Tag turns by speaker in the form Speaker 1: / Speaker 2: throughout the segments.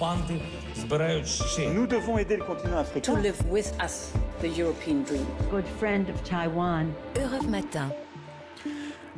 Speaker 1: Nous devons aider le continent africain.
Speaker 2: To live with us, the European dream.
Speaker 3: Good friend of Taiwan.
Speaker 4: Europe Matin.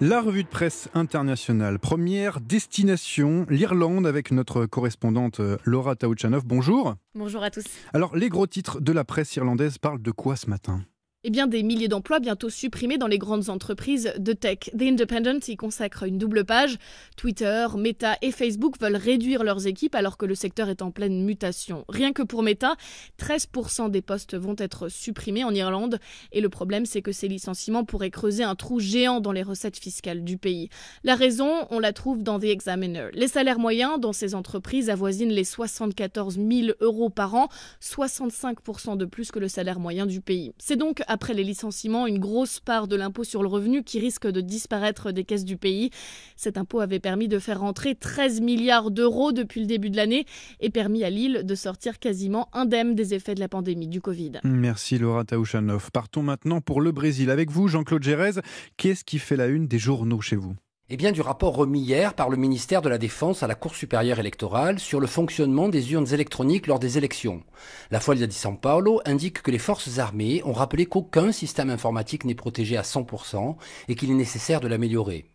Speaker 5: La revue de presse internationale. Première destination, l'Irlande, avec notre correspondante euh, Laura Taouchanov. Bonjour.
Speaker 6: Bonjour à tous.
Speaker 5: Alors, les gros titres de la presse irlandaise parlent de quoi ce matin?
Speaker 6: Eh bien, des milliers d'emplois bientôt supprimés dans les grandes entreprises de tech. The Independent y consacre une double page. Twitter, Meta et Facebook veulent réduire leurs équipes alors que le secteur est en pleine mutation. Rien que pour Meta, 13% des postes vont être supprimés en Irlande. Et le problème, c'est que ces licenciements pourraient creuser un trou géant dans les recettes fiscales du pays. La raison, on la trouve dans The Examiner. Les salaires moyens dans ces entreprises avoisinent les 74 000 euros par an, 65% de plus que le salaire moyen du pays. C'est donc après les licenciements, une grosse part de l'impôt sur le revenu qui risque de disparaître des caisses du pays. Cet impôt avait permis de faire rentrer 13 milliards d'euros depuis le début de l'année et permis à Lille de sortir quasiment indemne des effets de la pandémie du Covid.
Speaker 5: Merci Laura Taouchanov. Partons maintenant pour le Brésil. Avec vous, Jean-Claude Gérez, qu'est-ce qui fait la une des journaux chez vous?
Speaker 7: Eh bien, du rapport remis hier par le ministère de la Défense à la Cour supérieure électorale sur le fonctionnement des urnes électroniques lors des élections. La Folia di São Paulo indique que les forces armées ont rappelé qu'aucun système informatique n'est protégé à 100% et qu'il est nécessaire de l'améliorer.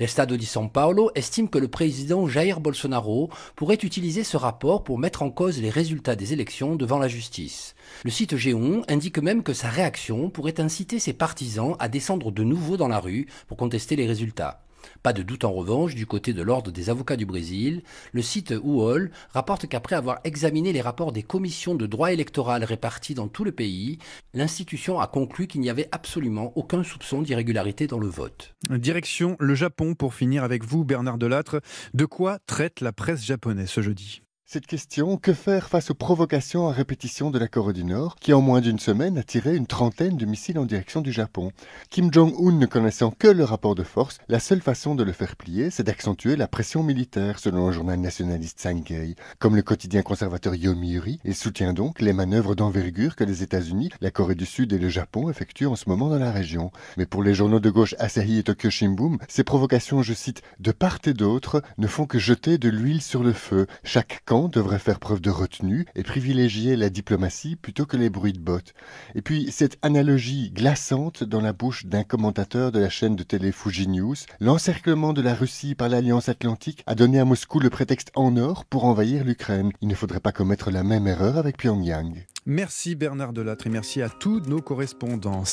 Speaker 7: L'Estado di São Paulo estime que le président Jair Bolsonaro pourrait utiliser ce rapport pour mettre en cause les résultats des élections devant la justice. Le site Géon indique même que sa réaction pourrait inciter ses partisans à descendre de nouveau dans la rue pour contester les résultats. Pas de doute en revanche du côté de l'Ordre des avocats du Brésil. Le site UOL rapporte qu'après avoir examiné les rapports des commissions de droit électoral réparties dans tout le pays, l'institution a conclu qu'il n'y avait absolument aucun soupçon d'irrégularité dans le vote.
Speaker 5: Direction le Japon pour finir avec vous, Bernard Delattre. De quoi traite la presse japonaise ce jeudi?
Speaker 8: Cette question, que faire face aux provocations à répétition de la Corée du Nord, qui en moins d'une semaine a tiré une trentaine de missiles en direction du Japon? Kim Jong-un ne connaissant que le rapport de force, la seule façon de le faire plier, c'est d'accentuer la pression militaire, selon le journal nationaliste Sankei. Comme le quotidien conservateur Yomiuri, il soutient donc les manœuvres d'envergure que les États-Unis, la Corée du Sud et le Japon effectuent en ce moment dans la région. Mais pour les journaux de gauche Asahi et Tokyo Shimbun, ces provocations, je cite, de part et d'autre, ne font que jeter de l'huile sur le feu. Chaque devrait faire preuve de retenue et privilégier la diplomatie plutôt que les bruits de bottes. Et puis cette analogie glaçante dans la bouche d'un commentateur de la chaîne de télé Fuji News, l'encerclement de la Russie par l'Alliance Atlantique a donné à Moscou le prétexte en or pour envahir l'Ukraine. Il ne faudrait pas commettre la même erreur avec Pyongyang.
Speaker 5: Merci Bernard Delattre et merci à tous nos correspondants.